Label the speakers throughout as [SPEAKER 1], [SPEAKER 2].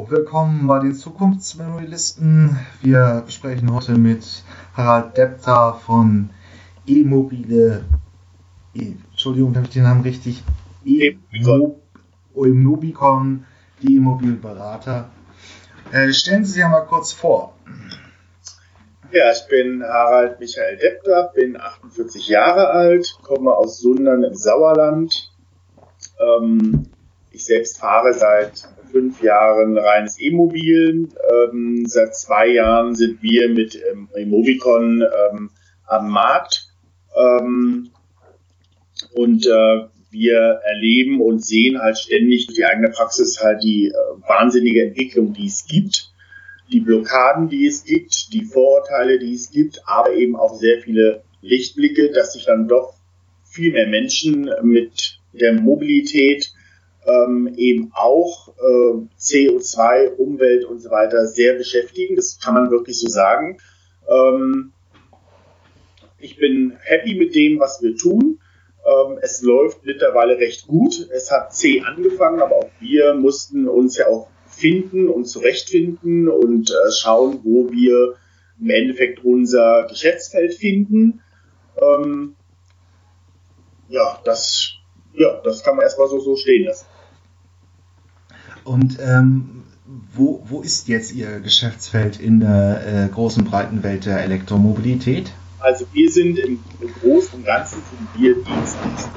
[SPEAKER 1] Hallo, willkommen bei den Zukunftsmemorialisten. Wir sprechen heute mit Harald Depter von E-Mobile. E, Entschuldigung, habe ich den Namen richtig? E-Mobicon, die E-Mobilberater. Äh, stellen Sie sich einmal kurz vor.
[SPEAKER 2] Ja, ich bin Harald Michael Depter, bin 48 Jahre alt, komme aus Sundern im Sauerland. Ähm, ich selbst fahre seit fünf Jahren reines E-Mobil. Ähm, seit zwei Jahren sind wir mit ähm, Movicon ähm, am Markt. Ähm, und äh, wir erleben und sehen halt ständig durch die eigene Praxis halt die äh, wahnsinnige Entwicklung, die es gibt, die Blockaden, die es gibt, die Vorurteile, die es gibt, aber eben auch sehr viele Lichtblicke, dass sich dann doch viel mehr Menschen mit der Mobilität ähm, eben auch äh, CO2, Umwelt und so weiter sehr beschäftigen. Das kann man wirklich so sagen. Ähm, ich bin happy mit dem, was wir tun. Ähm, es läuft mittlerweile recht gut. Es hat C angefangen, aber auch wir mussten uns ja auch finden und zurechtfinden und äh, schauen, wo wir im Endeffekt unser Geschäftsfeld finden. Ähm, ja, das, ja, das kann man erstmal so, so stehen lassen.
[SPEAKER 1] Und ähm, wo, wo ist jetzt Ihr Geschäftsfeld in der äh, großen breiten Welt der Elektromobilität?
[SPEAKER 2] Also wir sind im, im Großen und Ganzen sind wir Dienstleister.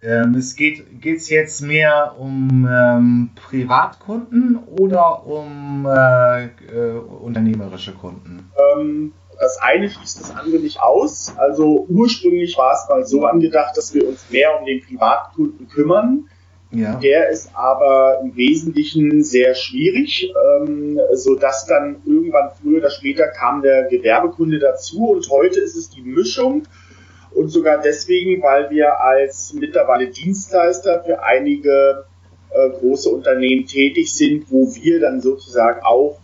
[SPEAKER 1] Ähm, es geht es jetzt mehr um ähm, Privatkunden oder um äh, äh, unternehmerische Kunden?
[SPEAKER 2] Ähm, das eine schließt das andere nicht aus. Also ursprünglich war es mal so angedacht, dass wir uns mehr um den Privatkunden kümmern. Ja. Der ist aber im Wesentlichen sehr schwierig, ähm, so dass dann irgendwann früher oder später kam der Gewerbekunde dazu und heute ist es die Mischung und sogar deswegen, weil wir als mittlerweile Dienstleister für einige äh, große Unternehmen tätig sind, wo wir dann sozusagen auch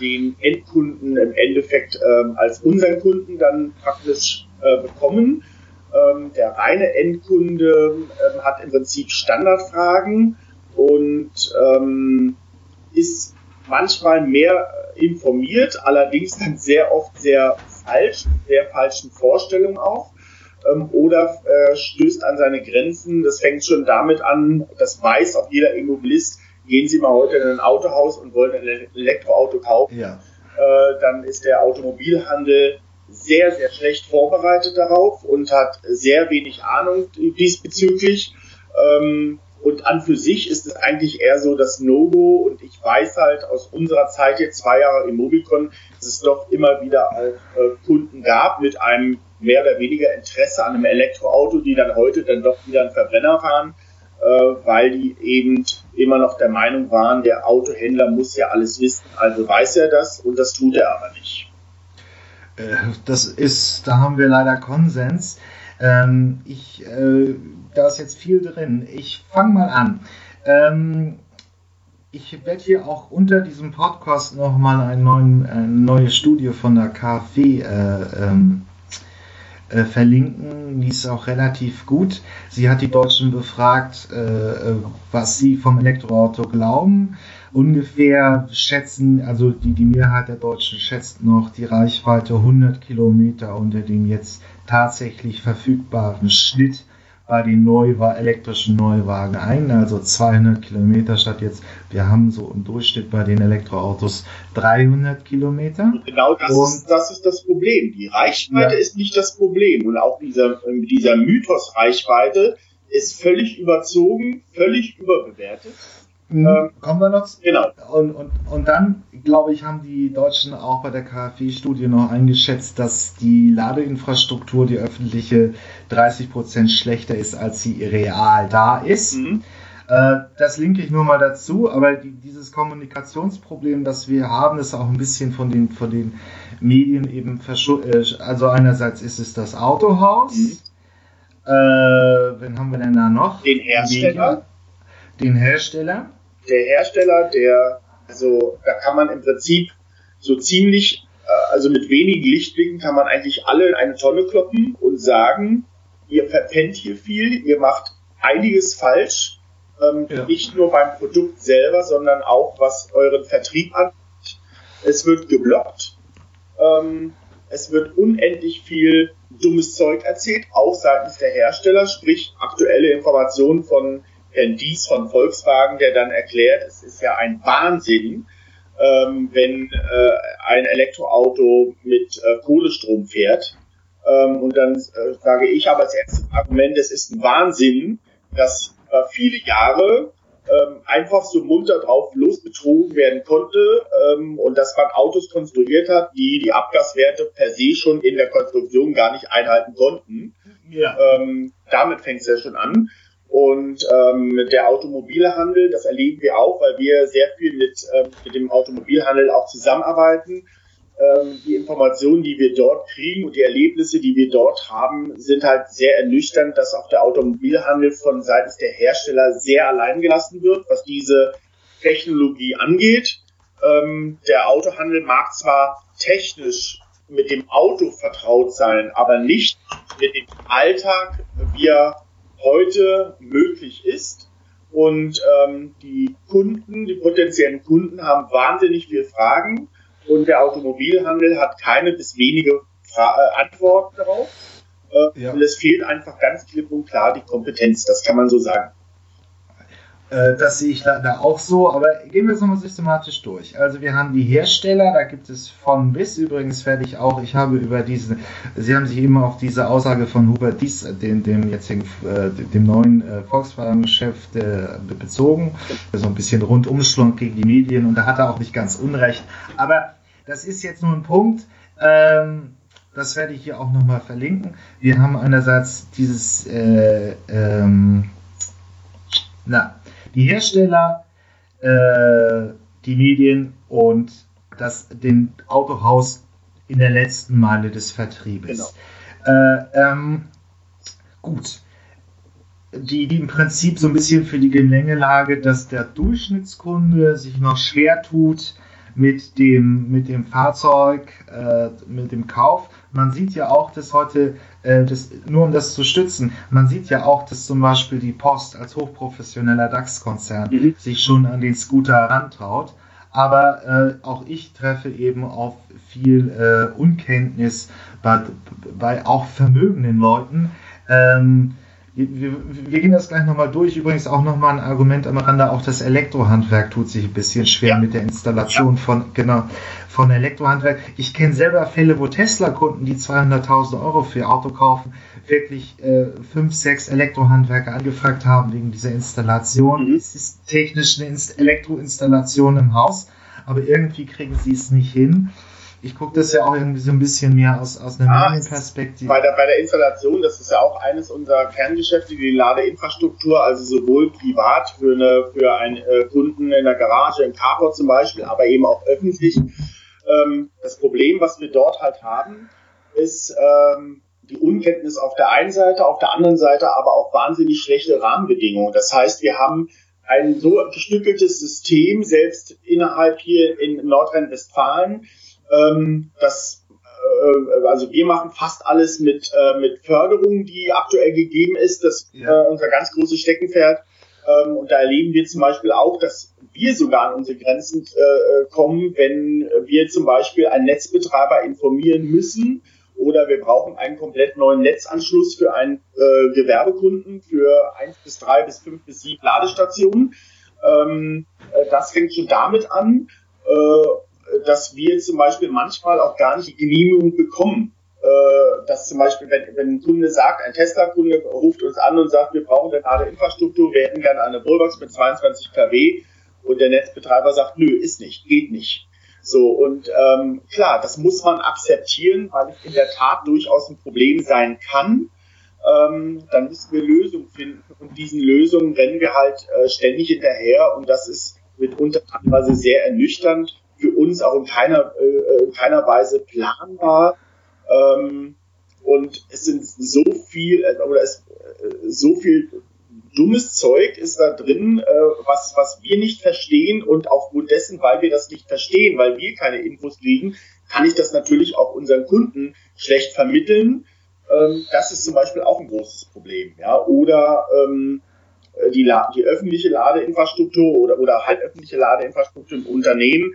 [SPEAKER 2] den Endkunden im Endeffekt ähm, als unseren Kunden dann praktisch äh, bekommen ähm, der reine Endkunde ähm, hat im Prinzip Standardfragen und ähm, ist manchmal mehr informiert, allerdings dann sehr oft sehr falsch, sehr falschen Vorstellungen auch. Ähm, oder äh, stößt an seine Grenzen. Das fängt schon damit an, das weiß auch jeder Immobilist, gehen Sie mal heute in ein Autohaus und wollen ein Elektroauto kaufen. Ja. Äh, dann ist der Automobilhandel sehr, sehr schlecht vorbereitet darauf und hat sehr wenig Ahnung diesbezüglich. Ähm, und an für sich ist es eigentlich eher so das No-Go. Und ich weiß halt aus unserer Zeit jetzt zwei Jahre im Mobicon, dass es doch immer wieder äh, Kunden gab mit einem mehr oder weniger Interesse an einem Elektroauto, die dann heute dann doch wieder einen Verbrenner fahren, äh, weil die eben immer noch der Meinung waren, der Autohändler muss ja alles wissen, also weiß er das und das tut er aber nicht.
[SPEAKER 1] Äh, das ist, da haben wir leider Konsens. Ähm, ich, äh, da ist jetzt viel drin. Ich fange mal an. Ähm, ich werde hier auch unter diesem Podcast nochmal eine, eine neue Studie von der KfW äh, ähm, äh, verlinken. Die ist auch relativ gut. Sie hat die Deutschen befragt, äh, was sie vom Elektroauto glauben ungefähr schätzen, also die, die Mehrheit der Deutschen schätzt noch die Reichweite 100 Kilometer unter dem jetzt tatsächlich verfügbaren Schnitt bei den Neuwa elektrischen Neuwagen ein, also 200 Kilometer statt jetzt, wir haben so im Durchschnitt bei den Elektroautos 300 Kilometer.
[SPEAKER 2] Genau das, ist, das ist das Problem. Die Reichweite ja. ist nicht das Problem und auch dieser, dieser Mythos Reichweite ist völlig überzogen, völlig überbewertet.
[SPEAKER 1] Mhm. Ähm, Kommen wir noch? Genau. Und, und, und dann, glaube ich, haben die Deutschen auch bei der KfW-Studie noch eingeschätzt, dass die Ladeinfrastruktur, die öffentliche, 30 Prozent schlechter ist, als sie real da ist. Mhm. Äh, das linke ich nur mal dazu, aber die, dieses Kommunikationsproblem, das wir haben, ist auch ein bisschen von den, von den Medien eben verschuldet. Äh, also einerseits ist es das Autohaus. Mhm. Äh, wen haben wir denn da noch?
[SPEAKER 2] Den Hersteller.
[SPEAKER 1] Den Hersteller
[SPEAKER 2] der Hersteller, der, also da kann man im Prinzip so ziemlich, äh, also mit wenigen Lichtblicken kann man eigentlich alle in eine Tonne kloppen und sagen, ihr verpennt hier viel, ihr macht einiges falsch, Ähm, ja. Nicht nur beim Produkt selber, sondern auch was euren Vertrieb angeht. Es wird geblockt. Ähm, es wird unendlich viel dummes Zeug erzählt, auch seitens der Hersteller, sprich aktuelle Informationen von Herrn Dies von Volkswagen, der dann erklärt, es ist ja ein Wahnsinn, ähm, wenn äh, ein Elektroauto mit äh, Kohlestrom fährt. Ähm, und dann äh, sage ich aber als erstes Argument, es ist ein Wahnsinn, dass äh, viele Jahre ähm, einfach so munter drauf losbetrogen werden konnte ähm, und dass man Autos konstruiert hat, die die Abgaswerte per se schon in der Konstruktion gar nicht einhalten konnten. Ja. Ähm, damit fängt es ja schon an. Und ähm, der Automobilhandel, das erleben wir auch, weil wir sehr viel mit, ähm, mit dem Automobilhandel auch zusammenarbeiten ähm, die Informationen, die wir dort kriegen und die Erlebnisse, die wir dort haben, sind halt sehr ernüchternd, dass auch der Automobilhandel von seitens der Hersteller sehr allein gelassen wird, was diese Technologie angeht. Ähm, der Autohandel mag zwar technisch mit dem Auto vertraut sein, aber nicht mit dem Alltag, wie er heute möglich ist. Und ähm, die Kunden, die potenziellen Kunden haben wahnsinnig viele Fragen und der Automobilhandel hat keine bis wenige Fra äh, Antworten darauf. Äh, ja. Und es fehlt einfach ganz klipp und klar die Kompetenz, das kann man so sagen.
[SPEAKER 1] Äh, das sehe ich da, auch so, aber gehen wir es nochmal systematisch durch. Also wir haben die Hersteller, da gibt es von bis übrigens fertig auch, ich habe über diese, Sie haben sich immer auf diese Aussage von Hubert Dies, dem, dem jetzigen, äh, dem neuen äh, Volkswagen-Chef bezogen, so ein bisschen Rundumschlung gegen die Medien und da hat er auch nicht ganz unrecht. Aber das ist jetzt nur ein Punkt, ähm, das werde ich hier auch nochmal verlinken. Wir haben einerseits dieses, äh, ähm, na, die Hersteller, äh, die Medien und das, den Autohaus in der letzten Meile des Vertriebes. Genau. Äh, ähm, gut. Die, die im Prinzip so ein bisschen für die Gemengelage, dass der Durchschnittskunde sich noch schwer tut, mit dem, mit dem Fahrzeug, äh, mit dem Kauf. Man sieht ja auch, dass heute, äh, das, nur um das zu stützen, man sieht ja auch, dass zum Beispiel die Post als hochprofessioneller DAX-Konzern mhm. sich schon an den Scooter rantraut. Aber äh, auch ich treffe eben auf viel äh, Unkenntnis bei, bei auch vermögenden Leuten. Ähm, wir, wir, gehen das gleich nochmal durch. Übrigens auch nochmal ein Argument am Rande, auch das Elektrohandwerk tut sich ein bisschen schwer ja. mit der Installation ja. von, genau, von Elektrohandwerk. Ich kenne selber Fälle, wo Tesla-Kunden, die 200.000 Euro für ihr Auto kaufen, wirklich äh, fünf, sechs Elektrohandwerker angefragt haben wegen dieser Installation. Mhm. Es ist technisch eine Elektroinstallation im Haus, aber irgendwie kriegen sie es nicht hin. Ich gucke das ja auch irgendwie so ein bisschen mehr aus, aus einer ja, Medienperspektive.
[SPEAKER 2] Bei der, bei der Installation, das ist ja auch eines unserer Kerngeschäfte, die Ladeinfrastruktur, also sowohl privat für, eine, für einen äh, Kunden in der Garage, im Carport zum Beispiel, aber eben auch öffentlich. Ähm, das Problem, was wir dort halt haben, ist ähm, die Unkenntnis auf der einen Seite, auf der anderen Seite aber auch wahnsinnig schlechte Rahmenbedingungen. Das heißt, wir haben ein so gestückeltes System, selbst innerhalb hier in Nordrhein-Westfalen, ähm, das äh, also wir machen fast alles mit, äh, mit Förderung, die aktuell gegeben ist. Das ja. äh, unser ganz großes Steckenpferd. Ähm, und da erleben wir zum Beispiel auch, dass wir sogar an unsere Grenzen äh, kommen, wenn wir zum Beispiel einen Netzbetreiber informieren müssen oder wir brauchen einen komplett neuen Netzanschluss für einen äh, Gewerbekunden für eins bis drei bis fünf bis sieben Ladestationen. Ähm, äh, das fängt schon damit an. Äh, dass wir zum Beispiel manchmal auch gar nicht die Genehmigung bekommen. Äh, dass zum Beispiel, wenn, wenn ein Kunde sagt, ein Tesla-Kunde ruft uns an und sagt, wir brauchen eine Ladeinfrastruktur, wir hätten gerne eine Bullbox mit 22 kW und der Netzbetreiber sagt, nö, ist nicht, geht nicht. So, und ähm, klar, das muss man akzeptieren, weil es in der Tat durchaus ein Problem sein kann. Ähm, dann müssen wir Lösungen finden und diesen Lösungen rennen wir halt äh, ständig hinterher und das ist mitunter teilweise sehr ernüchternd für uns auch in keiner, äh, in keiner Weise planbar. Ähm, und es sind so viel, äh, oder es, äh, so viel dummes Zeug ist da drin, äh, was, was wir nicht verstehen und aufgrund dessen, weil wir das nicht verstehen, weil wir keine Infos kriegen, kann ich das natürlich auch unseren Kunden schlecht vermitteln. Ähm, das ist zum Beispiel auch ein großes Problem. Ja? Oder ähm, äh, die, die öffentliche Ladeinfrastruktur oder, oder halböffentliche Ladeinfrastruktur im Unternehmen.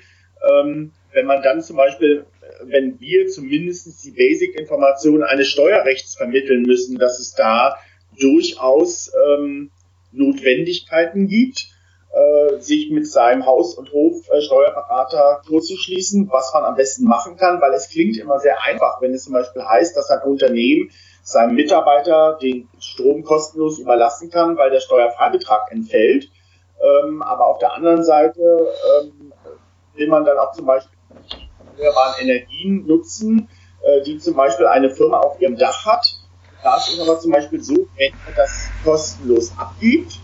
[SPEAKER 2] Ähm, wenn man dann zum Beispiel, wenn wir zumindest die Basic-Informationen eines Steuerrechts vermitteln müssen, dass es da durchaus ähm, Notwendigkeiten gibt, äh, sich mit seinem Haus- und Hofsteuerberater kurz was man am besten machen kann, weil es klingt immer sehr einfach, wenn es zum Beispiel heißt, dass ein Unternehmen seinem Mitarbeiter den Strom kostenlos überlassen kann, weil der Steuerfreibetrag entfällt. Ähm, aber auf der anderen Seite ähm, will man dann auch zum Beispiel erneuerbaren Energien nutzen, äh, die zum Beispiel eine Firma auf ihrem Dach hat. Da ist aber zum Beispiel so, wenn man das kostenlos abgibt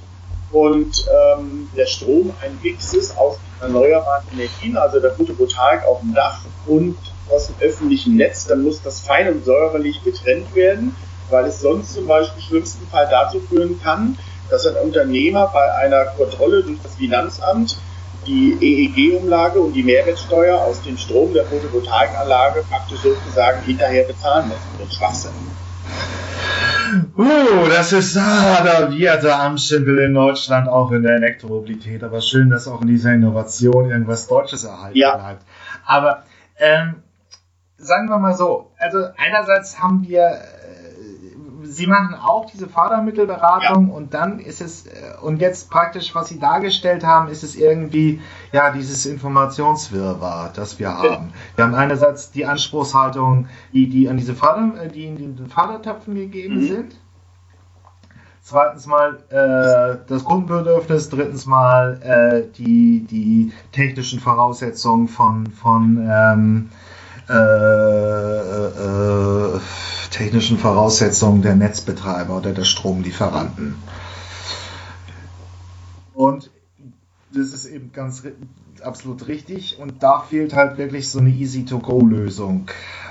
[SPEAKER 2] und ähm, der Strom ein Mix ist aus erneuerbaren Energien, also der Photovoltaik auf dem Dach und aus dem öffentlichen Netz, dann muss das fein und säuberlich getrennt werden, weil es sonst zum Beispiel im schlimmsten Fall dazu führen kann, dass ein Unternehmer bei einer Kontrolle durch das Finanzamt die EEG-Umlage und die Mehrwertsteuer aus dem Strom der Photovoltaikanlage praktisch sozusagen hinterher bezahlen muss. Das ist Schwachsinn.
[SPEAKER 1] Uh, das ist ah, da wird der Amtsschimpel in Deutschland auch in der Elektromobilität. Aber schön, dass auch in dieser Innovation irgendwas Deutsches erhalten ja. bleibt. Aber ähm, sagen wir mal so, also einerseits haben wir Sie machen auch diese Fördermittelberatung ja. und dann ist es, äh, und jetzt praktisch, was Sie dargestellt haben, ist es irgendwie, ja, dieses Informationswirrwarr, das wir haben. Wir haben einerseits die Anspruchshaltung, die, die an diese Förder, äh, die in den Fördertöpfen gegeben mhm. sind. Zweitens mal äh, das Kundenbedürfnis, drittens mal äh, die, die technischen Voraussetzungen von, von ähm, äh, äh, technischen Voraussetzungen der Netzbetreiber oder der Stromlieferanten. Und das ist eben ganz absolut richtig und da fehlt halt wirklich so eine Easy-to-Go-Lösung.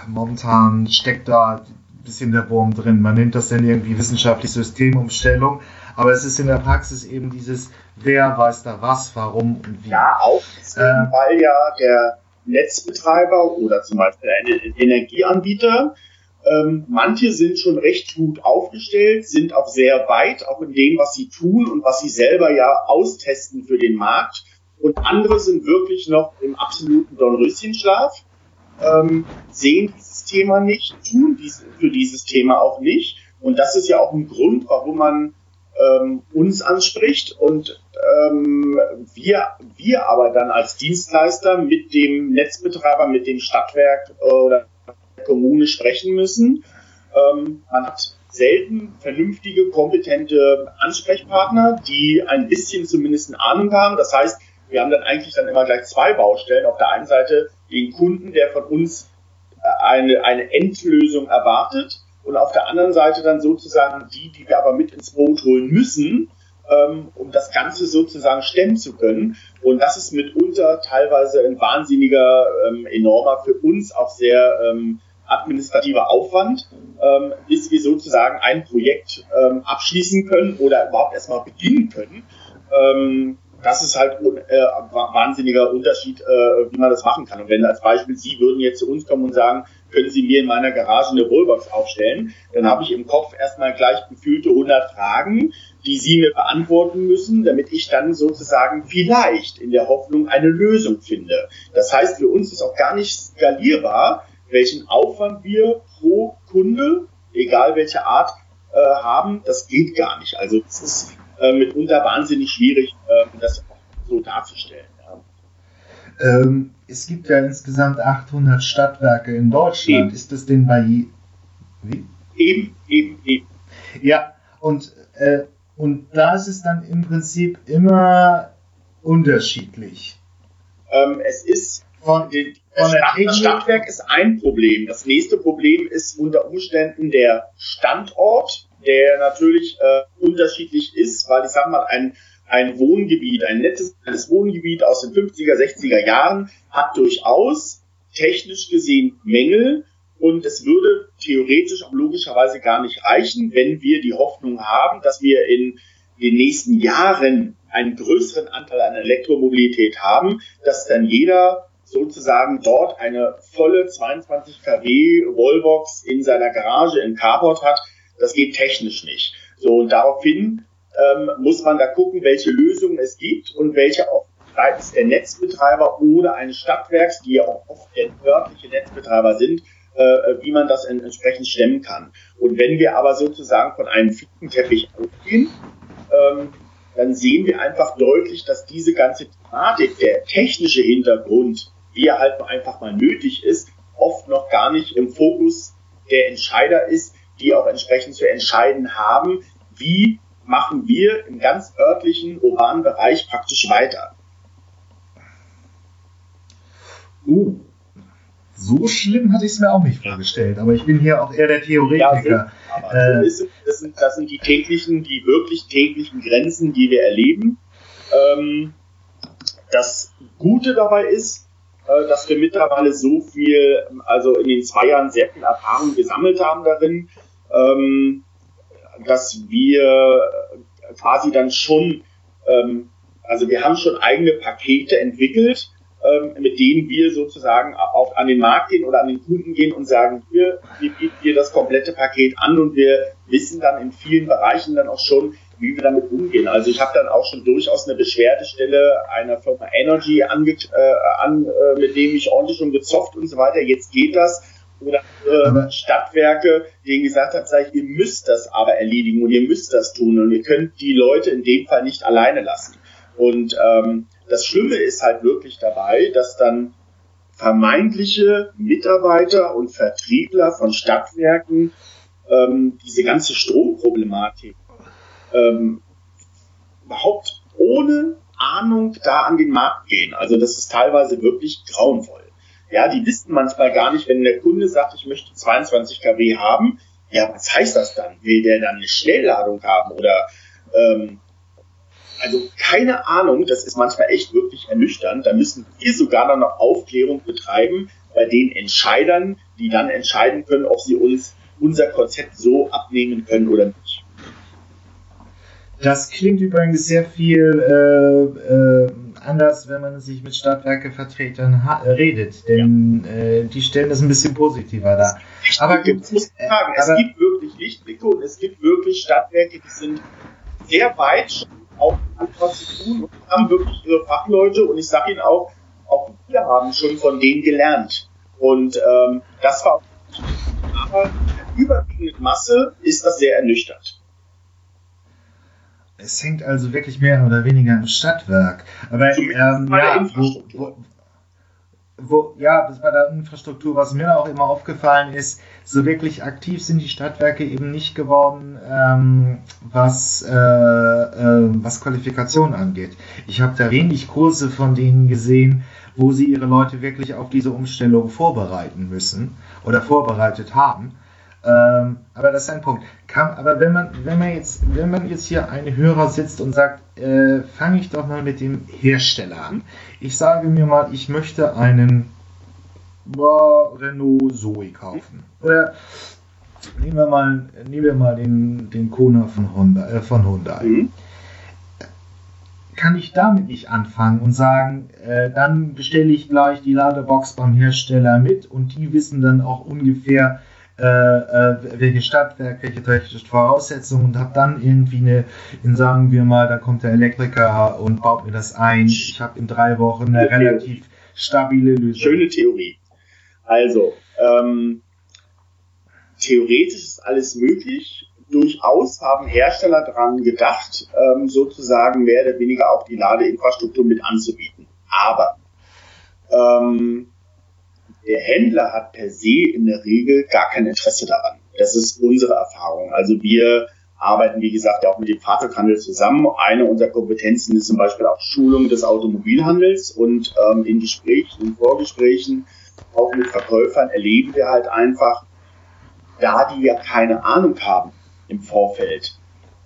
[SPEAKER 1] Momentan steckt da ein bisschen der Wurm drin. Man nennt das dann irgendwie wissenschaftlich Systemumstellung, aber es ist in der Praxis eben dieses, wer weiß da was, warum und wie.
[SPEAKER 2] Ja, auch deswegen, äh, weil ja der Netzbetreiber oder zum Beispiel ein Energieanbieter ähm, manche sind schon recht gut aufgestellt, sind auch sehr weit, auch in dem, was sie tun und was sie selber ja austesten für den Markt. Und andere sind wirklich noch im absoluten Dornröschenschlaf, ähm, sehen dieses Thema nicht, tun dies, für dieses Thema auch nicht. Und das ist ja auch ein Grund, warum man ähm, uns anspricht und ähm, wir, wir aber dann als Dienstleister mit dem Netzbetreiber, mit dem Stadtwerk äh, oder Kommune sprechen müssen. Ähm, man hat selten vernünftige, kompetente Ansprechpartner, die ein bisschen zumindest eine Ahnung haben. Das heißt, wir haben dann eigentlich dann immer gleich zwei Baustellen. Auf der einen Seite den Kunden, der von uns äh, eine, eine Endlösung erwartet und auf der anderen Seite dann sozusagen die, die wir aber mit ins Boot holen müssen, ähm, um das Ganze sozusagen stemmen zu können. Und das ist mitunter teilweise ein wahnsinniger, ähm, enormer, für uns auch sehr ähm, administrativer Aufwand, ähm, bis wir sozusagen ein Projekt ähm, abschließen können oder überhaupt erstmal beginnen können. Ähm, das ist halt äh, wahnsinniger Unterschied, äh, wie man das machen kann. Und wenn als Beispiel Sie würden jetzt zu uns kommen und sagen, können Sie mir in meiner Garage eine Wallbox aufstellen, dann habe ich im Kopf erstmal gleich gefühlte 100 Fragen, die Sie mir beantworten müssen, damit ich dann sozusagen vielleicht in der Hoffnung eine Lösung finde. Das heißt, für uns ist auch gar nicht skalierbar, welchen Aufwand wir pro Kunde, egal welche Art, äh, haben, das geht gar nicht. Also es ist äh, mitunter wahnsinnig schwierig, äh, das so darzustellen.
[SPEAKER 1] Ja. Ähm, es gibt ja insgesamt 800 Stadtwerke in Deutschland. Eben. Ist das denn bei
[SPEAKER 2] wie? Eben, eben, eben.
[SPEAKER 1] Ja, und, äh, und da ist es dann im Prinzip immer unterschiedlich.
[SPEAKER 2] Ähm, es ist Stadt, das Stadtwerk ist ein Problem. Das nächste Problem ist unter Umständen der Standort, der natürlich äh, unterschiedlich ist, weil ich sag mal, ein, ein Wohngebiet, ein nettes Wohngebiet aus den 50er, 60er Jahren hat durchaus technisch gesehen Mängel und es würde theoretisch auch logischerweise gar nicht reichen, wenn wir die Hoffnung haben, dass wir in den nächsten Jahren einen größeren Anteil an Elektromobilität haben, dass dann jeder sozusagen dort eine volle 22 kW Wallbox in seiner Garage im Carport hat, das geht technisch nicht. So, und daraufhin ähm, muss man da gucken, welche Lösungen es gibt und welche auch seitens der Netzbetreiber oder eines Stadtwerks, die ja auch oft der örtliche Netzbetreiber sind, äh, wie man das entsprechend stemmen kann. Und wenn wir aber sozusagen von einem Flickenteppich ausgehen, ähm, dann sehen wir einfach deutlich, dass diese ganze Thematik, der technische Hintergrund, wie er halt einfach mal nötig ist, oft noch gar nicht im Fokus der Entscheider ist, die auch entsprechend zu entscheiden haben, wie machen wir im ganz örtlichen, urbanen Bereich praktisch weiter.
[SPEAKER 1] Uh, so schlimm hatte ich es mir auch nicht vorgestellt, aber ich bin hier auch eher der Theoretiker.
[SPEAKER 2] Ja, äh, das, sind, das, sind, die täglichen, die wirklich täglichen Grenzen, die wir erleben. Ähm, das Gute dabei ist, dass wir mittlerweile so viel, also in den zwei Jahren sehr viel Erfahrung gesammelt haben darin, ähm, dass wir quasi dann schon, ähm, also wir haben schon eigene Pakete entwickelt, ähm, mit denen wir sozusagen auch an den Markt gehen oder an den Kunden gehen und sagen, wir, wir bieten dir das komplette Paket an und wir wissen dann in vielen Bereichen dann auch schon, wie wir damit umgehen. Also ich habe dann auch schon durchaus eine Beschwerdestelle einer Firma Energy ange, äh, an, äh, mit dem ich ordentlich schon gezofft und so weiter. Jetzt geht das. Oder äh, Stadtwerke, denen gesagt hat, sag ich, ihr müsst das aber erledigen und ihr müsst das tun und ihr könnt die Leute in dem Fall nicht alleine lassen. Und ähm, das Schlimme ist halt wirklich dabei, dass dann vermeintliche Mitarbeiter und Vertriebler von Stadtwerken ähm, diese ganze Stromproblematik ähm, überhaupt ohne Ahnung da an den Markt gehen. Also das ist teilweise wirklich grauenvoll. Ja, die wissen manchmal gar nicht, wenn der Kunde sagt, ich möchte 22 kW haben, ja, was heißt das dann? Will der dann eine Schnellladung haben oder ähm, also keine Ahnung, das ist manchmal echt wirklich ernüchternd. Da müssen wir sogar noch Aufklärung betreiben bei den Entscheidern, die dann entscheiden können, ob sie uns unser Konzept so abnehmen können oder nicht.
[SPEAKER 1] Das klingt übrigens sehr viel äh, äh, anders, wenn man sich mit Stadtwerkevertretern redet, denn ja. äh, die stellen das ein bisschen positiver dar.
[SPEAKER 2] Aber gibt, muss ich sagen, es gibt wirklich Lichtblicke und es gibt wirklich Stadtwerke, die sind sehr weit auch was zu tun und haben wirklich ihre Fachleute und ich sage Ihnen auch, auch wir haben schon von denen gelernt. Und ähm, das war aber in der überwiegenden Masse ist das sehr ernüchternd.
[SPEAKER 1] Es hängt also wirklich mehr oder weniger im Stadtwerk. Aber ähm, ja, wo, wo, wo, ja, das bei der Infrastruktur, was mir auch immer aufgefallen ist, so wirklich aktiv sind die Stadtwerke eben nicht geworden, ähm, was, äh, äh, was Qualifikation angeht. Ich habe da wenig Kurse von denen gesehen, wo sie ihre Leute wirklich auf diese Umstellung vorbereiten müssen oder vorbereitet haben. Ähm, aber das ist ein Punkt. Kann, aber wenn man, wenn man jetzt, wenn man jetzt hier ein Hörer sitzt und sagt, äh, fange ich doch mal mit dem Hersteller an. Ich sage mir mal, ich möchte einen boah, Renault Zoe kaufen. Oder nehmen wir mal, nehmen wir mal den, den Kona von Honda, äh, von Hyundai. Mhm. Kann ich damit nicht anfangen und sagen, äh, dann bestelle ich gleich die Ladebox beim Hersteller mit und die wissen dann auch ungefähr, äh, äh, welche Stadtwerk, welche technischen Voraussetzungen und habe dann irgendwie eine, in sagen wir mal, da kommt der Elektriker und baut mir das ein. Ich habe in drei Wochen eine relativ stabile Lösung.
[SPEAKER 2] Schöne Theorie. Also, ähm, theoretisch ist alles möglich. Durchaus haben Hersteller daran gedacht, ähm, sozusagen mehr oder weniger auch die Ladeinfrastruktur mit anzubieten. Aber ähm, der Händler hat per se in der Regel gar kein Interesse daran. Das ist unsere Erfahrung. Also wir arbeiten, wie gesagt, auch mit dem Fahrzeughandel zusammen. Eine unserer Kompetenzen ist zum Beispiel auch Schulung des Automobilhandels und ähm, in Gesprächen, in Vorgesprächen, auch mit Verkäufern erleben wir halt einfach, da die ja keine Ahnung haben im Vorfeld,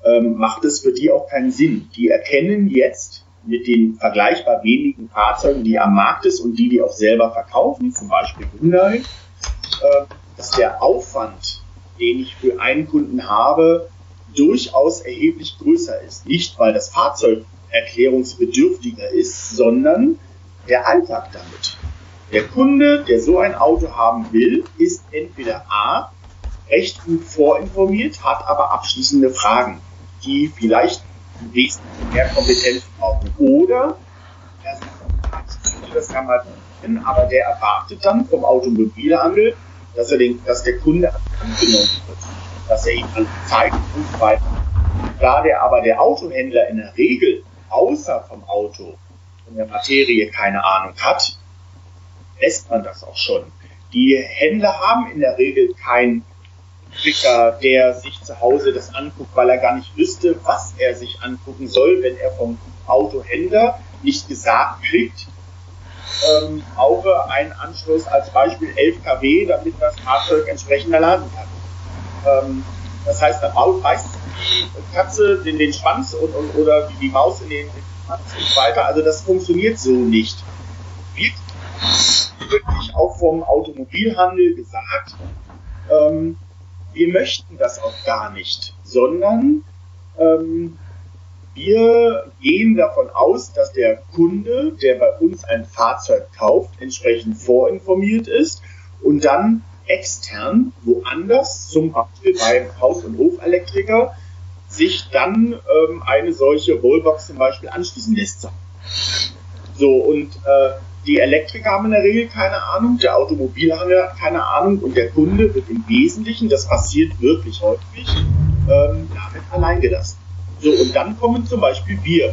[SPEAKER 2] ähm, macht es für die auch keinen Sinn. Die erkennen jetzt, mit den vergleichbar wenigen Fahrzeugen, die am Markt ist und die, die auch selber verkaufen, zum Beispiel Hyundai, äh, dass der Aufwand, den ich für einen Kunden habe, durchaus erheblich größer ist. Nicht, weil das Fahrzeug erklärungsbedürftiger ist, sondern der Alltag damit. Der Kunde, der so ein Auto haben will, ist entweder A, recht gut vorinformiert, hat aber abschließende Fragen, die vielleicht wesentlich mehr Kompetenz brauchen. Oder er das kann man hin, aber der erwartet dann vom Automobilhandel, dass er den, dass der Kunde angenommen wird, dass er ihm alles zeigt und weiter. Da der aber der Autohändler in der Regel außer vom Auto von der Materie keine Ahnung hat, lässt man das auch schon. Die Händler haben in der Regel keinen Klicker, der sich zu Hause das anguckt, weil er gar nicht wüsste, was er sich angucken soll, wenn er vom Autohändler nicht gesagt kriegt, ähm, brauche einen Anschluss als Beispiel 11 kW, damit das Fahrzeug entsprechend erladen kann. Ähm, das heißt, da beißt die Katze den, den Schwanz und, und, oder die, die Maus in den, Schwanz und weiter. Also das funktioniert so nicht. Wird wirklich auch vom Automobilhandel gesagt, ähm, wir möchten das auch gar nicht, sondern ähm, wir gehen davon aus, dass der Kunde, der bei uns ein Fahrzeug kauft, entsprechend vorinformiert ist und dann extern woanders, zum Beispiel beim Haus- und Hofelektriker, sich dann ähm, eine solche Wallbox zum Beispiel anschließen lässt. So, und äh, die Elektriker haben in der Regel keine Ahnung, der Automobilhandel hat keine Ahnung und der Kunde wird im Wesentlichen, das passiert wirklich häufig, ähm, damit alleingelassen. So, und dann kommen zum Beispiel wir.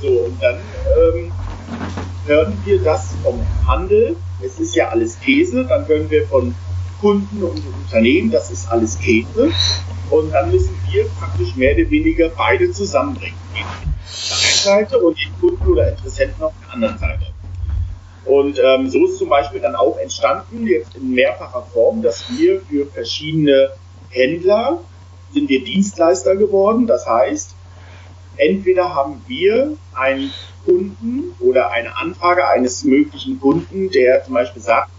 [SPEAKER 2] So, und dann ähm, hören wir das vom Handel. Es ist ja alles Käse. Dann hören wir von Kunden und Unternehmen, das ist alles Käse. Und dann müssen wir praktisch mehr oder weniger beide zusammenbringen. Die einen Seite und den Kunden oder Interessenten auf der anderen Seite. Und ähm, so ist zum Beispiel dann auch entstanden, jetzt in mehrfacher Form, dass wir für verschiedene Händler sind wir Dienstleister geworden. Das heißt, entweder haben wir einen Kunden oder eine Anfrage eines möglichen Kunden, der zum Beispiel sagt,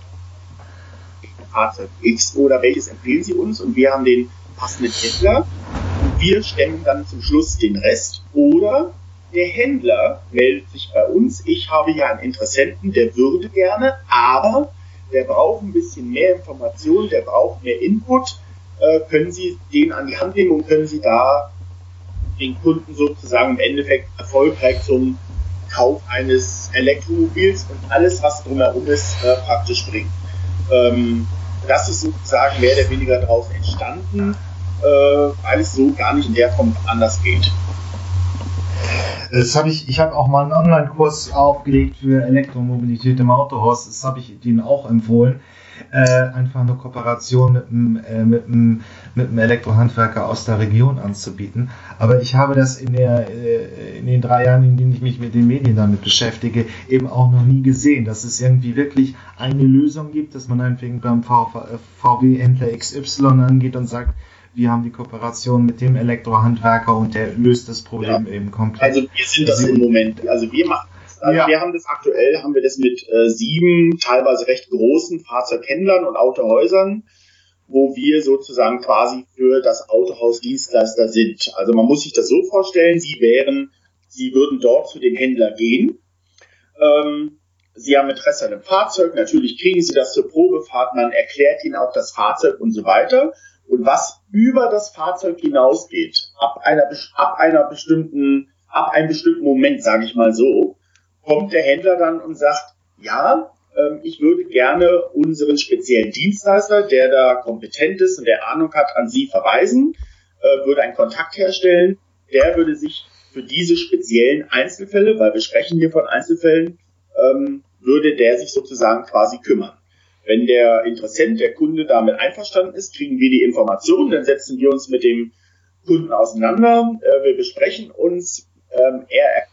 [SPEAKER 2] Fahrzeug X oder welches empfehlen Sie uns? Und wir haben den passenden Händler. Wir stemmen dann zum Schluss den Rest. Oder der Händler meldet sich bei uns, ich habe hier einen Interessenten, der würde gerne, aber der braucht ein bisschen mehr Informationen, der braucht mehr Input, äh, können Sie den an die Hand nehmen und können Sie da den Kunden sozusagen im Endeffekt erfolgreich zum Kauf eines Elektromobils und alles, was drumherum ist, äh, praktisch bringen. Ähm, das ist sozusagen mehr oder weniger daraus entstanden, äh, weil es so gar nicht in der Form anders geht.
[SPEAKER 1] Das habe ich, ich habe auch mal einen Online-Kurs aufgelegt für Elektromobilität im Autohaus. Das habe ich Ihnen auch empfohlen äh, einfach eine Kooperation mit einem, äh, einem, einem Elektrohandwerker aus der Region anzubieten. Aber ich habe das in, der, äh, in den drei Jahren, in denen ich mich mit den Medien damit beschäftige, eben auch noch nie gesehen, dass es irgendwie wirklich eine Lösung gibt, dass man einfach beim VW-Händler XY angeht und sagt, wir haben die Kooperation mit dem Elektrohandwerker und der löst das Problem ja. eben komplett.
[SPEAKER 2] Also wir sind das im Moment. Also wir machen also ja. wir haben das aktuell, haben wir das mit äh, sieben teilweise recht großen Fahrzeughändlern und Autohäusern, wo wir sozusagen quasi für das Autohaus Dienstleister sind. Also man muss sich das so vorstellen, sie wären, sie würden dort zu dem Händler gehen. Ähm, Sie haben Interesse an dem Fahrzeug, natürlich kriegen Sie das zur Probefahrt, man erklärt Ihnen auch das Fahrzeug und so weiter. Und was über das Fahrzeug hinausgeht, ab einer, ab einer bestimmten, ab einem bestimmten Moment, sage ich mal so, kommt der Händler dann und sagt, ja, ähm, ich würde gerne unseren speziellen Dienstleister, der da kompetent ist und der Ahnung hat, an Sie verweisen, äh, würde einen Kontakt herstellen. Der würde sich für diese speziellen Einzelfälle, weil wir sprechen hier von Einzelfällen, ähm, würde der sich sozusagen quasi kümmern. Wenn der Interessent, der Kunde damit einverstanden ist, kriegen wir die Informationen, dann setzen wir uns mit dem Kunden auseinander, äh, wir besprechen uns, ähm, er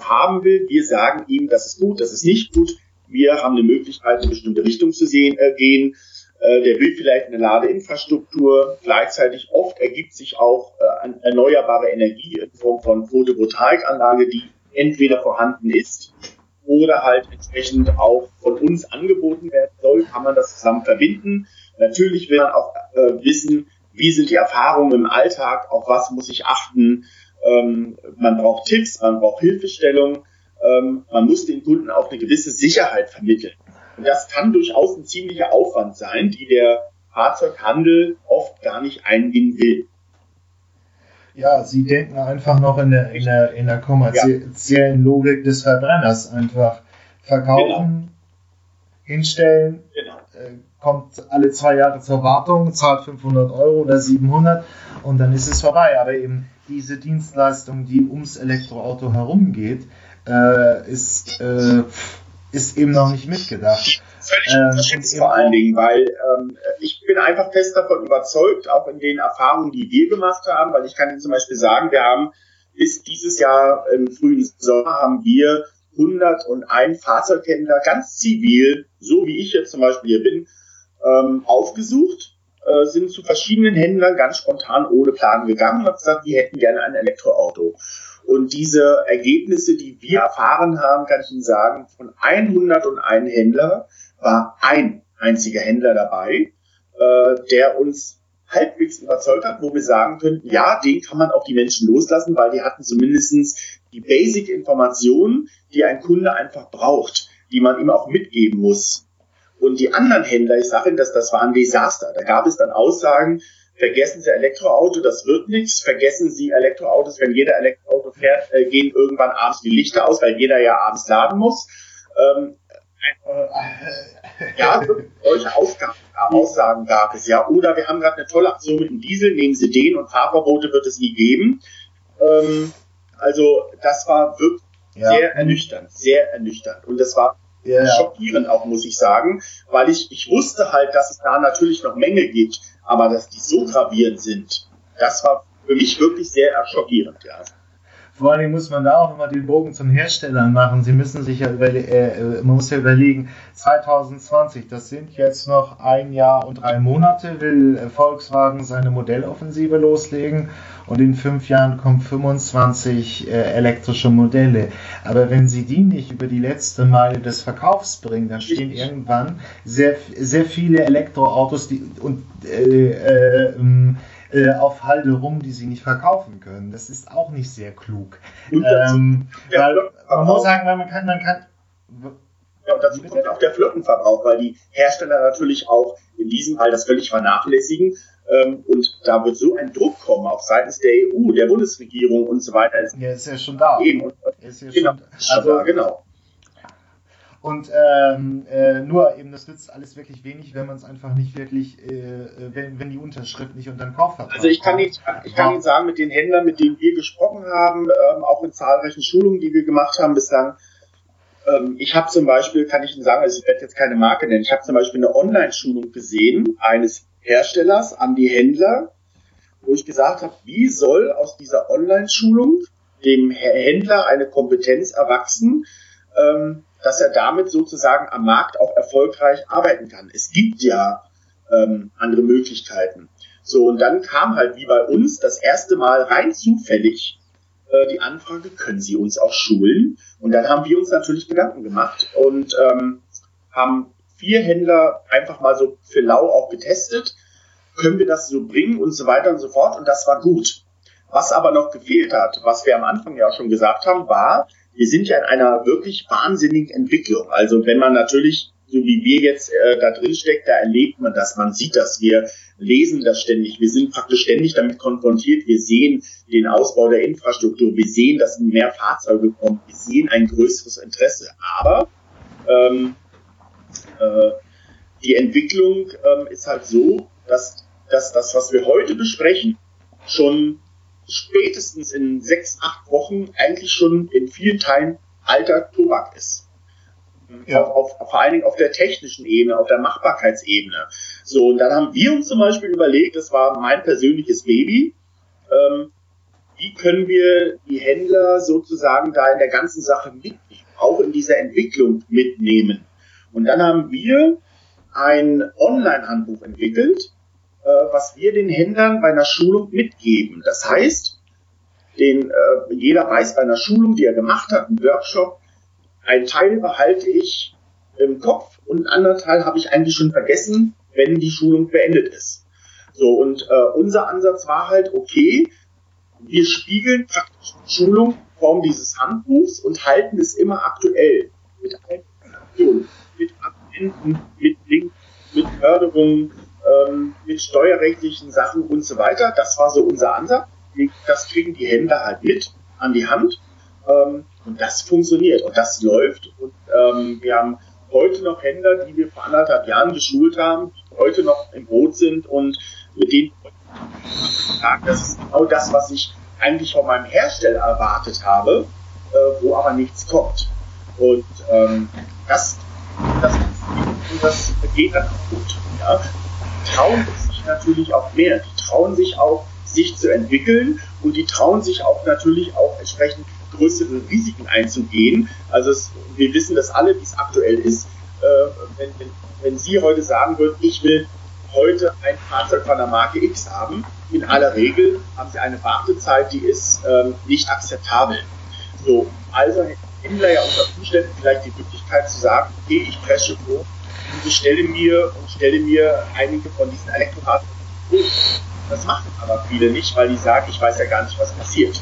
[SPEAKER 2] haben will. Wir sagen ihm, das ist gut, das ist nicht gut. Wir haben eine Möglichkeit, in eine bestimmte Richtung zu sehen, äh, gehen. Äh, der will vielleicht eine Ladeinfrastruktur. Gleichzeitig oft ergibt sich auch äh, erneuerbare Energie in Form von Photovoltaikanlage, die entweder vorhanden ist oder halt entsprechend auch von uns angeboten werden soll, kann man das zusammen verbinden. Natürlich will man auch äh, wissen, wie sind die Erfahrungen im Alltag, auf was muss ich achten, ähm, man braucht Tipps, man braucht Hilfestellung, ähm, man muss den Kunden auch eine gewisse Sicherheit vermitteln. Und das kann durchaus ein ziemlicher Aufwand sein, die der Fahrzeughandel oft gar nicht eingehen will.
[SPEAKER 1] Ja, sie denken einfach noch in der, in der, in der kommerziellen ja. Logik des Verbrenners. Einfach verkaufen, genau. hinstellen, genau. Äh, kommt alle zwei Jahre zur Wartung, zahlt 500 Euro oder 700 und dann ist es vorbei. Aber eben diese Dienstleistung, die ums Elektroauto herumgeht, äh, ist, äh, ist eben noch nicht mitgedacht.
[SPEAKER 2] Völlig ähm, unterschätzt vor allen Dingen, weil ähm, ich bin einfach fest davon überzeugt, auch in den Erfahrungen, die wir gemacht haben, weil ich kann Ihnen zum Beispiel sagen, wir haben bis dieses Jahr im frühen Sommer haben wir 101 Fahrzeughändler ganz zivil, so wie ich jetzt zum Beispiel hier bin, ähm, aufgesucht, äh, sind zu verschiedenen Händlern ganz spontan ohne Plan gegangen und haben gesagt, wir hätten gerne ein Elektroauto. Und diese Ergebnisse, die wir erfahren haben, kann ich Ihnen sagen, von 101 Händler war ein einziger Händler dabei, äh, der uns halbwegs überzeugt hat, wo wir sagen könnten, ja, den kann man auf die Menschen loslassen, weil die hatten zumindestens die Basic-Informationen, die ein Kunde einfach braucht, die man ihm auch mitgeben muss. Und die anderen Händler, ich sage Ihnen, dass das war ein Desaster. Da gab es dann Aussagen, vergessen Sie Elektroauto, das wird nichts. Vergessen Sie Elektroautos, wenn jeder Elektroauto fährt, äh, gehen irgendwann abends die Lichter aus, weil jeder ja abends laden muss. Ähm, ja, solche Ausgaben, äh, Aussagen gab es ja. Oder wir haben gerade eine tolle Aktion mit dem Diesel, nehmen Sie den und Fahrverbote wird es nie geben. Ähm, also das war wirklich ja. sehr ernüchternd, sehr ernüchternd. Und das war ja. schockierend auch, muss ich sagen, weil ich, ich wusste halt, dass es da natürlich noch Mängel gibt, aber dass die so gravierend sind, das war für mich wirklich sehr schockierend, ja.
[SPEAKER 1] Vor allem muss man da auch immer den Bogen zum Herstellern machen. Sie müssen sich ja über, äh, man muss ja überlegen, 2020, das sind jetzt noch ein Jahr und drei Monate, will Volkswagen seine Modelloffensive loslegen und in fünf Jahren kommen 25 äh, elektrische Modelle. Aber wenn Sie die nicht über die letzte Meile des Verkaufs bringen, dann stehen irgendwann sehr, sehr viele Elektroautos die, und äh, äh, ähm, äh, auf Halde rum, die sie nicht verkaufen können. Das ist auch nicht sehr klug. Ähm, weil man muss sagen, man kann, man kann.
[SPEAKER 2] Ja, und dazu kommt auch der Flottenverbrauch, weil die Hersteller natürlich auch in diesem Fall das völlig vernachlässigen. Ähm, und da wird so ein Druck kommen, auch seitens der EU, der Bundesregierung und so weiter.
[SPEAKER 1] Ja, ist ja schon da.
[SPEAKER 2] Eben. Und, ist ja genau, schon, also, da, genau.
[SPEAKER 1] Und ähm, äh, nur eben, das nützt alles wirklich wenig, wenn man es einfach nicht wirklich, äh, äh, wenn, wenn die Unterschrift nicht unter den Kaufvertrag
[SPEAKER 2] Also ich kann, Ihnen, ich kann Ihnen sagen, mit den Händlern, mit denen wir gesprochen haben, ähm, auch in zahlreichen Schulungen, die wir gemacht haben bislang, ähm, ich habe zum Beispiel, kann ich Ihnen sagen, also ich werde jetzt keine Marke nennen, ich habe zum Beispiel eine Online-Schulung gesehen eines Herstellers an die Händler, wo ich gesagt habe, wie soll aus dieser Online-Schulung dem Händler eine Kompetenz erwachsen, ähm, dass er damit sozusagen am Markt auch erfolgreich arbeiten kann. Es gibt ja ähm, andere Möglichkeiten. So, und dann kam halt wie bei uns das erste Mal rein zufällig äh, die Anfrage, können Sie uns auch schulen? Und dann haben wir uns natürlich Gedanken gemacht und ähm, haben vier Händler einfach mal so für lau auch getestet. Können wir das so bringen und so weiter und so fort? Und das war gut. Was aber noch gefehlt hat, was wir am Anfang ja auch schon gesagt haben, war, wir sind ja in einer wirklich wahnsinnigen Entwicklung. Also wenn man natürlich, so wie wir jetzt äh, da drin steckt, da erlebt man das, man sieht das, wir lesen das ständig, wir sind praktisch ständig damit konfrontiert, wir sehen den Ausbau der Infrastruktur, wir sehen, dass mehr Fahrzeuge kommen, wir sehen ein größeres Interesse. Aber ähm, äh, die Entwicklung ähm, ist halt so, dass, dass das, was wir heute besprechen, schon spätestens in sechs, acht Wochen eigentlich schon in vielen Teilen alter Tobak ist. Ja. Auf, auf, vor allen Dingen auf der technischen Ebene, auf der Machbarkeitsebene. So, und dann haben wir uns zum Beispiel überlegt, das war mein persönliches Baby, ähm, wie können wir die Händler sozusagen da in der ganzen Sache mitnehmen, auch in dieser Entwicklung mitnehmen. Und dann haben wir ein Online-Handbuch entwickelt, äh, was wir den Händlern bei einer Schulung mitgeben. Das heißt, den, äh, jeder weiß bei einer Schulung, die er gemacht hat, einen Workshop, einen Teil behalte ich im Kopf und einen anderen Teil habe ich eigentlich schon vergessen, wenn die Schulung beendet ist. So, und äh, unser Ansatz war halt, okay, wir spiegeln praktisch die Schulung in Form dieses Handbuchs und halten es immer aktuell. Mit Informationen, mit Abenden, mit Links, mit Förderungen, ähm, mit steuerrechtlichen Sachen und so weiter. Das war so unser Ansatz. das kriegen die Händler halt mit an die Hand. Ähm, und das funktioniert und das läuft. Und ähm, wir haben heute noch Händler, die wir vor anderthalb Jahren geschult haben, die heute noch im Boot sind und mit denen das ist genau das, was ich eigentlich von meinem Hersteller erwartet habe, äh, wo aber nichts kommt. Und ähm, das, das, das geht dann auch gut. Ja? Trauen sich natürlich auch mehr. Die trauen sich auch, sich zu entwickeln und die trauen sich auch natürlich auch entsprechend größere Risiken einzugehen. Also es, wir wissen das alle, wie es aktuell ist. Äh, wenn, wenn, wenn Sie heute sagen würden, ich will heute ein Fahrzeug von der Marke X haben, in aller Regel haben Sie eine Wartezeit, die ist ähm, nicht akzeptabel. So, also Händler ja unter Umständen vielleicht die Möglichkeit zu sagen, okay, ich presche vor und ich stelle mir und stelle mir einige von diesen Elektrofahrzeugen vor. Das machen aber viele nicht, weil die sagen, ich weiß ja gar nicht, was passiert.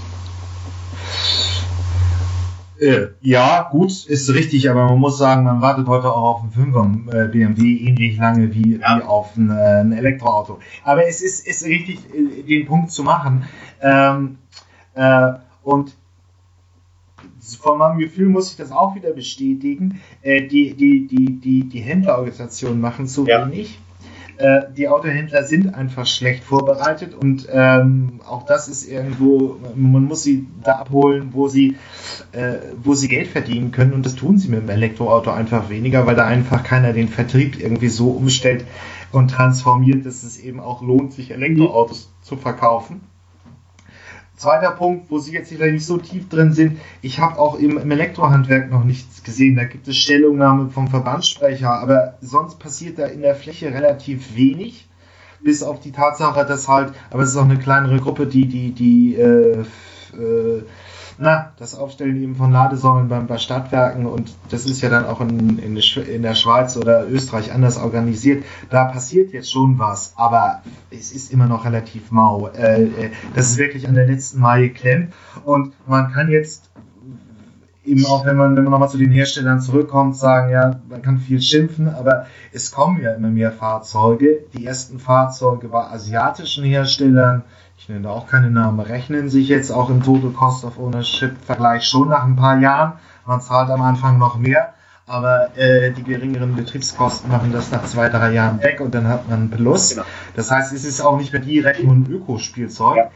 [SPEAKER 1] Äh, ja, gut, ist richtig, aber man muss sagen, man wartet heute auch auf einen 5er äh, BMW ähnlich lange wie, ja. wie auf ein, äh, ein, Elektroauto. Aber es ist, ist richtig, äh, den Punkt zu machen. Ähm, äh, und von meinem Gefühl muss ich das auch wieder bestätigen. Äh, die, die, die, die, die Händlerorganisationen machen zu ja. wenig. Äh, die Autohändler sind einfach schlecht vorbereitet und ähm, auch das ist irgendwo, man muss sie da abholen, wo sie, äh, wo sie Geld verdienen können und das tun sie mit dem Elektroauto einfach weniger, weil da einfach keiner den Vertrieb irgendwie so umstellt und transformiert, dass es eben auch lohnt, sich Elektroautos zu verkaufen. Zweiter Punkt, wo Sie jetzt vielleicht nicht so tief drin sind, ich habe auch im, im, Elektrohandwerk noch nichts gesehen. Da gibt es Stellungnahme vom Verbandssprecher, aber sonst passiert da in der Fläche relativ wenig. Bis auf die Tatsache, dass halt, aber es ist auch eine kleinere Gruppe, die, die, die äh, äh, na, das Aufstellen eben von Ladesäulen beim, bei Stadtwerken und das ist ja dann auch in, in, in, der Schweiz oder Österreich anders organisiert. Da passiert jetzt schon was, aber es ist immer noch relativ mau. Äh, äh das ist wirklich an der letzten Mal geklemmt und man kann jetzt eben auch, wenn man, wenn man nochmal zu den Herstellern zurückkommt, sagen, ja, man kann viel schimpfen, aber es kommen ja immer mehr Fahrzeuge. Die ersten Fahrzeuge bei asiatischen Herstellern, ich nenne da auch keine Namen, rechnen sich jetzt auch im Total Cost of Ownership Vergleich schon nach ein paar Jahren. Man zahlt am Anfang noch mehr, aber äh, die geringeren Betriebskosten machen das nach zwei, drei Jahren weg und dann hat man einen Plus. Genau. Das heißt, es ist auch nicht mehr direkt nur ein Ökospielzeug, ja.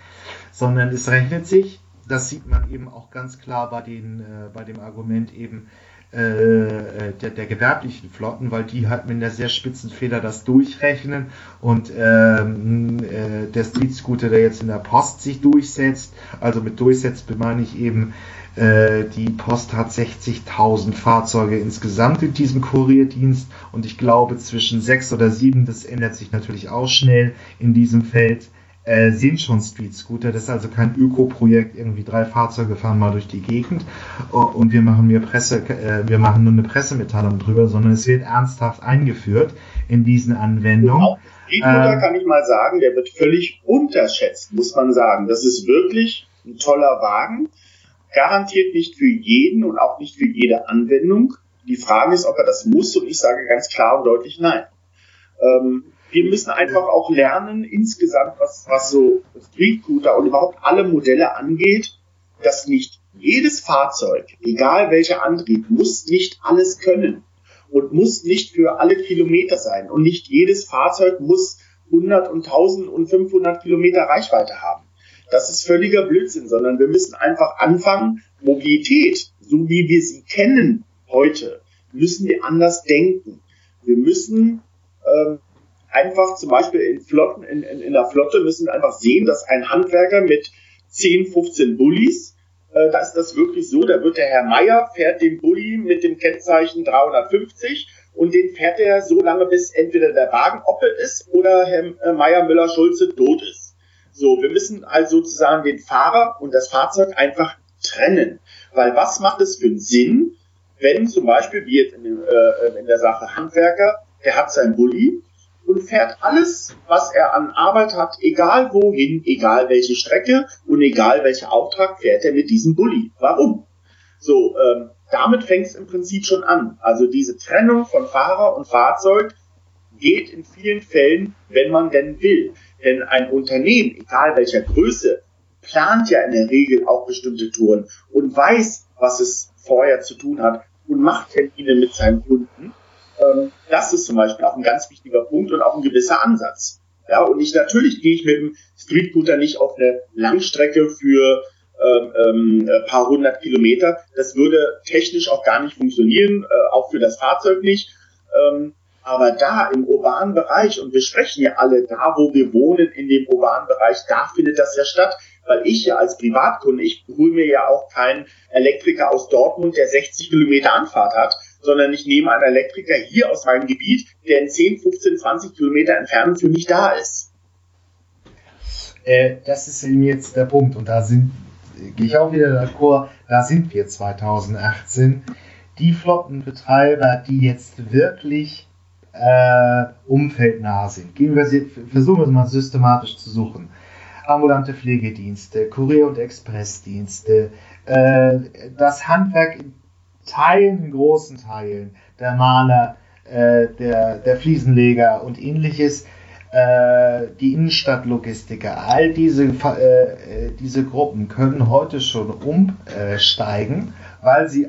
[SPEAKER 1] sondern es rechnet sich. Das sieht man eben auch ganz klar bei, den, äh, bei dem Argument eben, äh, der, der, gewerblichen Flotten, weil die halt mit einer sehr spitzen Feder das durchrechnen und ähm, äh, der Street Scooter, der jetzt in der Post sich durchsetzt, also mit durchsetzt meine ich eben, äh, die Post hat 60.000 Fahrzeuge insgesamt in diesem Kurierdienst und ich glaube zwischen sechs oder sieben, das ändert sich natürlich auch schnell in diesem Feld, äh, sind schon Street Scooter. Das ist also kein Öko-Projekt, irgendwie drei Fahrzeuge fahren mal durch die Gegend und wir machen mir Presse, äh, wir machen nur eine Pressemitteilung drüber, sondern es wird ernsthaft eingeführt in diesen Anwendungen. Genau.
[SPEAKER 2] E-Scooter ähm, kann ich mal sagen, der wird völlig unterschätzt, muss man sagen. Das ist wirklich ein toller Wagen. Garantiert nicht für jeden und auch nicht für jede Anwendung. Die Frage ist, ob er das muss und ich sage ganz klar und deutlich nein. Ähm, wir müssen einfach auch lernen, insgesamt, was, was so Streetcooter und überhaupt alle Modelle angeht, dass nicht jedes Fahrzeug, egal welcher Antrieb, muss nicht alles können und muss nicht für alle Kilometer sein und nicht jedes Fahrzeug muss 100 und 1000 und 500 Kilometer Reichweite haben. Das ist völliger Blödsinn, sondern wir müssen einfach anfangen, Mobilität, so wie wir sie kennen heute, müssen wir anders denken. Wir müssen ähm, einfach zum Beispiel in Flotten, in, in, in der Flotte müssen wir einfach sehen, dass ein Handwerker mit 10, 15 Bullis, äh, da ist das wirklich so, da wird der Herr Meier, fährt den Bulli mit dem Kennzeichen 350 und den fährt er so lange, bis entweder der Wagen oppelt ist oder Herr äh, Meier Müller-Schulze tot ist. So, wir müssen also sozusagen den Fahrer und das Fahrzeug einfach trennen. Weil was macht es für einen Sinn, wenn zum Beispiel, wie jetzt in, äh, in der Sache Handwerker, der hat sein Bulli und fährt alles, was er an Arbeit hat, egal wohin, egal welche Strecke und egal welcher Auftrag, fährt er mit diesem Bulli. Warum? So, ähm, damit fängt es im Prinzip schon an. Also diese Trennung von Fahrer und Fahrzeug geht in vielen Fällen, wenn man denn will. Denn ein Unternehmen, egal welcher Größe, plant ja in der Regel auch bestimmte Touren und weiß, was es vorher zu tun hat und macht Termine mit seinen Kunden. Ähm, das ist zum Beispiel auch ein ganz wichtiger Punkt und auch ein gewisser Ansatz. Ja, und ich natürlich gehe ich mit dem Streetcooter nicht auf eine Langstrecke für ähm, ähm, paar hundert Kilometer. Das würde technisch auch gar nicht funktionieren, äh, auch für das Fahrzeug nicht. Ähm, aber da im urbanen Bereich, und wir sprechen ja alle da, wo wir wohnen, in dem urbanen Bereich, da findet das ja statt. Weil ich ja als Privatkunde, ich hole mir ja auch keinen Elektriker aus Dortmund, der 60 Kilometer Anfahrt hat, sondern ich nehme einen Elektriker hier aus meinem Gebiet, der in 10, 15, 20 Kilometer Entfernung für mich da ist.
[SPEAKER 1] Äh, das ist eben jetzt der Punkt. Und da sind, gehe ich auch wieder d'accord, da sind wir 2018. Die Flottenbetreiber, die jetzt wirklich äh, umfeldnah sind. Gehen wir, versuchen wir es mal systematisch zu suchen. Ambulante Pflegedienste, Kurier- und Expressdienste, äh, das Handwerk in Teilen, in großen Teilen, der Maler, äh, der, der Fliesenleger und ähnliches, äh, die Innenstadtlogistiker, all diese, äh, diese Gruppen können heute schon umsteigen, weil sie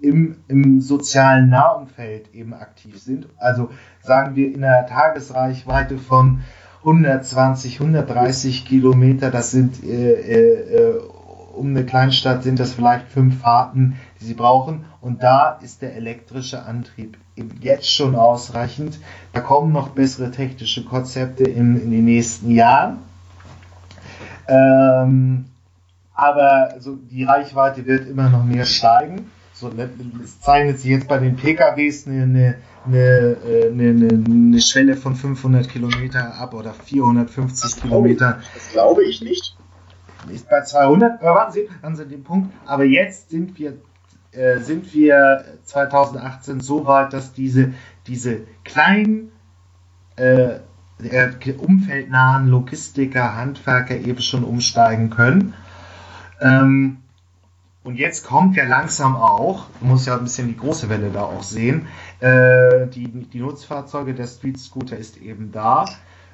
[SPEAKER 1] im, im sozialen Nahumfeld eben aktiv sind. Also sagen wir in einer Tagesreichweite von 120, 130 Kilometer, das sind äh, äh, um eine Kleinstadt sind das vielleicht fünf Fahrten, die sie brauchen. Und da ist der elektrische Antrieb jetzt schon ausreichend. Da kommen noch bessere technische Konzepte in, in den nächsten Jahren. Ähm, aber also die Reichweite wird immer noch mehr steigen. So, ne, es zeichnet sich jetzt bei den PKWs eine, eine, eine, eine, eine Schwelle von 500 Kilometer ab oder 450 Kilometer.
[SPEAKER 2] Das glaube ich nicht
[SPEAKER 1] ist bei 200, aber warten Sie, haben Sie den Punkt. Aber jetzt sind wir, äh, sind wir 2018 so weit, dass diese, diese kleinen, äh, umfeldnahen Logistiker, Handwerker eben schon umsteigen können. Ähm, und jetzt kommt ja langsam auch, muss ja ein bisschen die große Welle da auch sehen, äh, die, die Nutzfahrzeuge, der Street Scooter ist eben da.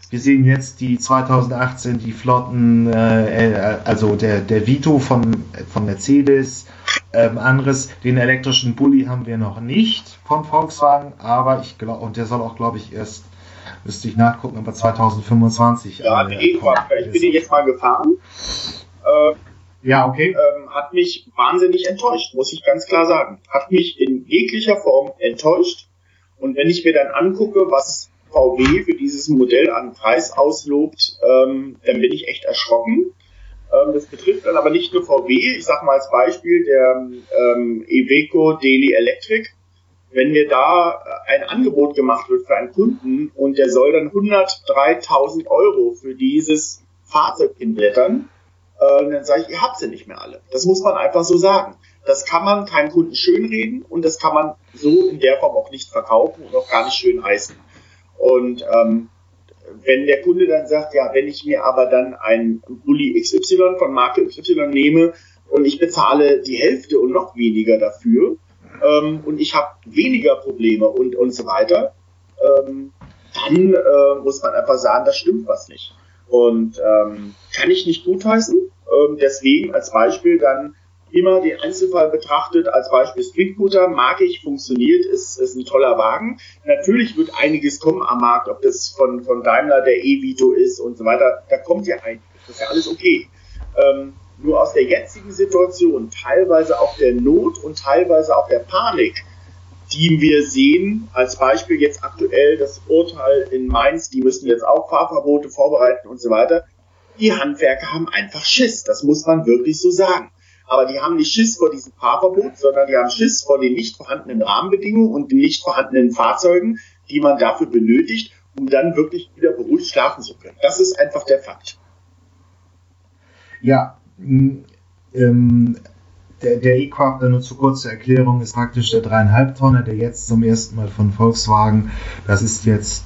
[SPEAKER 1] Wir sehen jetzt die 2018 die Flotten, äh, äh, also der, der Vito von, von Mercedes, ähm, anderes, den elektrischen Bulli haben wir noch nicht von Volkswagen, aber ich glaube, und der soll auch, glaube ich, erst, müsste ich nachgucken, aber 2025.
[SPEAKER 2] Ja, äh, ich bin den jetzt mal gefahren.
[SPEAKER 1] Äh, ja, okay.
[SPEAKER 2] Ähm, hat mich wahnsinnig enttäuscht, muss ich ganz klar sagen. Hat mich in jeglicher Form enttäuscht. Und wenn ich mir dann angucke, was VW für dieses Modell an Preis auslobt, ähm, dann bin ich echt erschrocken. Ähm, das betrifft dann aber nicht nur VW. Ich sage mal als Beispiel der ähm, Iveco Daily Electric. Wenn mir da ein Angebot gemacht wird für einen Kunden und der soll dann 103.000 Euro für dieses Fahrzeug hinblättern, äh, dann sage ich, ihr habt sie nicht mehr alle. Das muss man einfach so sagen. Das kann man keinem Kunden schönreden und das kann man so in der Form auch nicht verkaufen und auch gar nicht schön heißen. Und ähm, wenn der Kunde dann sagt, ja, wenn ich mir aber dann ein Bulli XY von Marke XY nehme und ich bezahle die Hälfte und noch weniger dafür ähm, und ich habe weniger Probleme und, und so weiter, ähm, dann äh, muss man einfach sagen, das stimmt was nicht. Und ähm, kann ich nicht gutheißen. Ähm, deswegen als Beispiel dann immer den Einzelfall betrachtet, als Beispiel Streetcooter, mag ich, funktioniert, ist, ist ein toller Wagen. Natürlich wird einiges kommen am Markt, ob das von, von Daimler der E-Vito ist und so weiter, da kommt ja einiges, das ist ja alles okay. Ähm, nur aus der jetzigen Situation, teilweise auch der Not und teilweise auch der Panik, die wir sehen, als Beispiel jetzt aktuell das Urteil in Mainz, die müssen jetzt auch Fahrverbote vorbereiten und so weiter. Die Handwerker haben einfach Schiss, das muss man wirklich so sagen aber die haben nicht Schiss vor diesem Fahrverbot, sondern die haben Schiss vor den nicht vorhandenen Rahmenbedingungen und den nicht vorhandenen Fahrzeugen, die man dafür benötigt, um dann wirklich wieder beruhigt schlafen zu können. Das ist einfach der Fakt.
[SPEAKER 1] Ja, ähm, der, der E-Crafter, nur zu kurzer Erklärung, ist praktisch der dreieinhalb Tonner, der jetzt zum ersten Mal von Volkswagen, das ist jetzt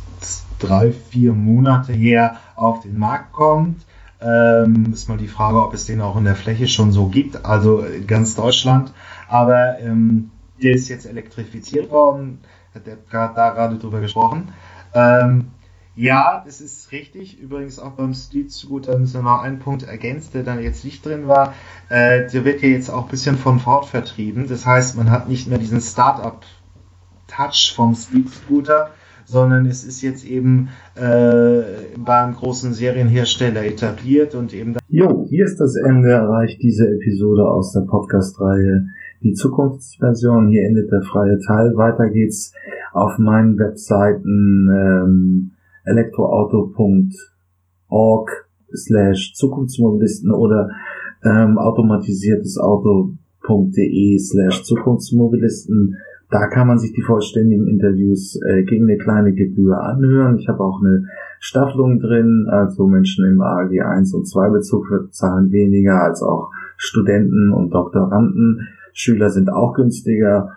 [SPEAKER 1] drei, vier Monate her, auf den Markt kommt. Ähm, ist mal die Frage, ob es den auch in der Fläche schon so gibt, also ganz Deutschland. Aber ähm, der ist jetzt elektrifiziert worden, hat der da gerade drüber gesprochen. Ähm,
[SPEAKER 3] Ja, das ist richtig. Übrigens auch beim Street Scooter müssen wir noch einen Punkt ergänzen, der dann jetzt nicht drin war. Äh, der wird ja jetzt auch ein bisschen von Ford vertrieben. Das heißt, man hat nicht mehr diesen Start-up-Touch vom Street Scooter, sondern es ist jetzt eben äh, beim großen Serienhersteller etabliert und eben.
[SPEAKER 1] Jo, hier ist das Ende erreicht diese Episode aus der Podcast-Reihe die Zukunftsversion. Hier endet der freie Teil. Weiter geht's auf meinen Webseiten ähm, elektroauto.org slash Zukunftsmobilisten oder ähm, automatisiertes slash Zukunftsmobilisten. Da kann man sich die vollständigen Interviews äh, gegen eine kleine Gebühr anhören. Ich habe auch eine Staffelung drin, also Menschen im AG 1 und 2 Bezug zahlen weniger als auch Studenten und Doktoranden. Schüler sind auch günstiger.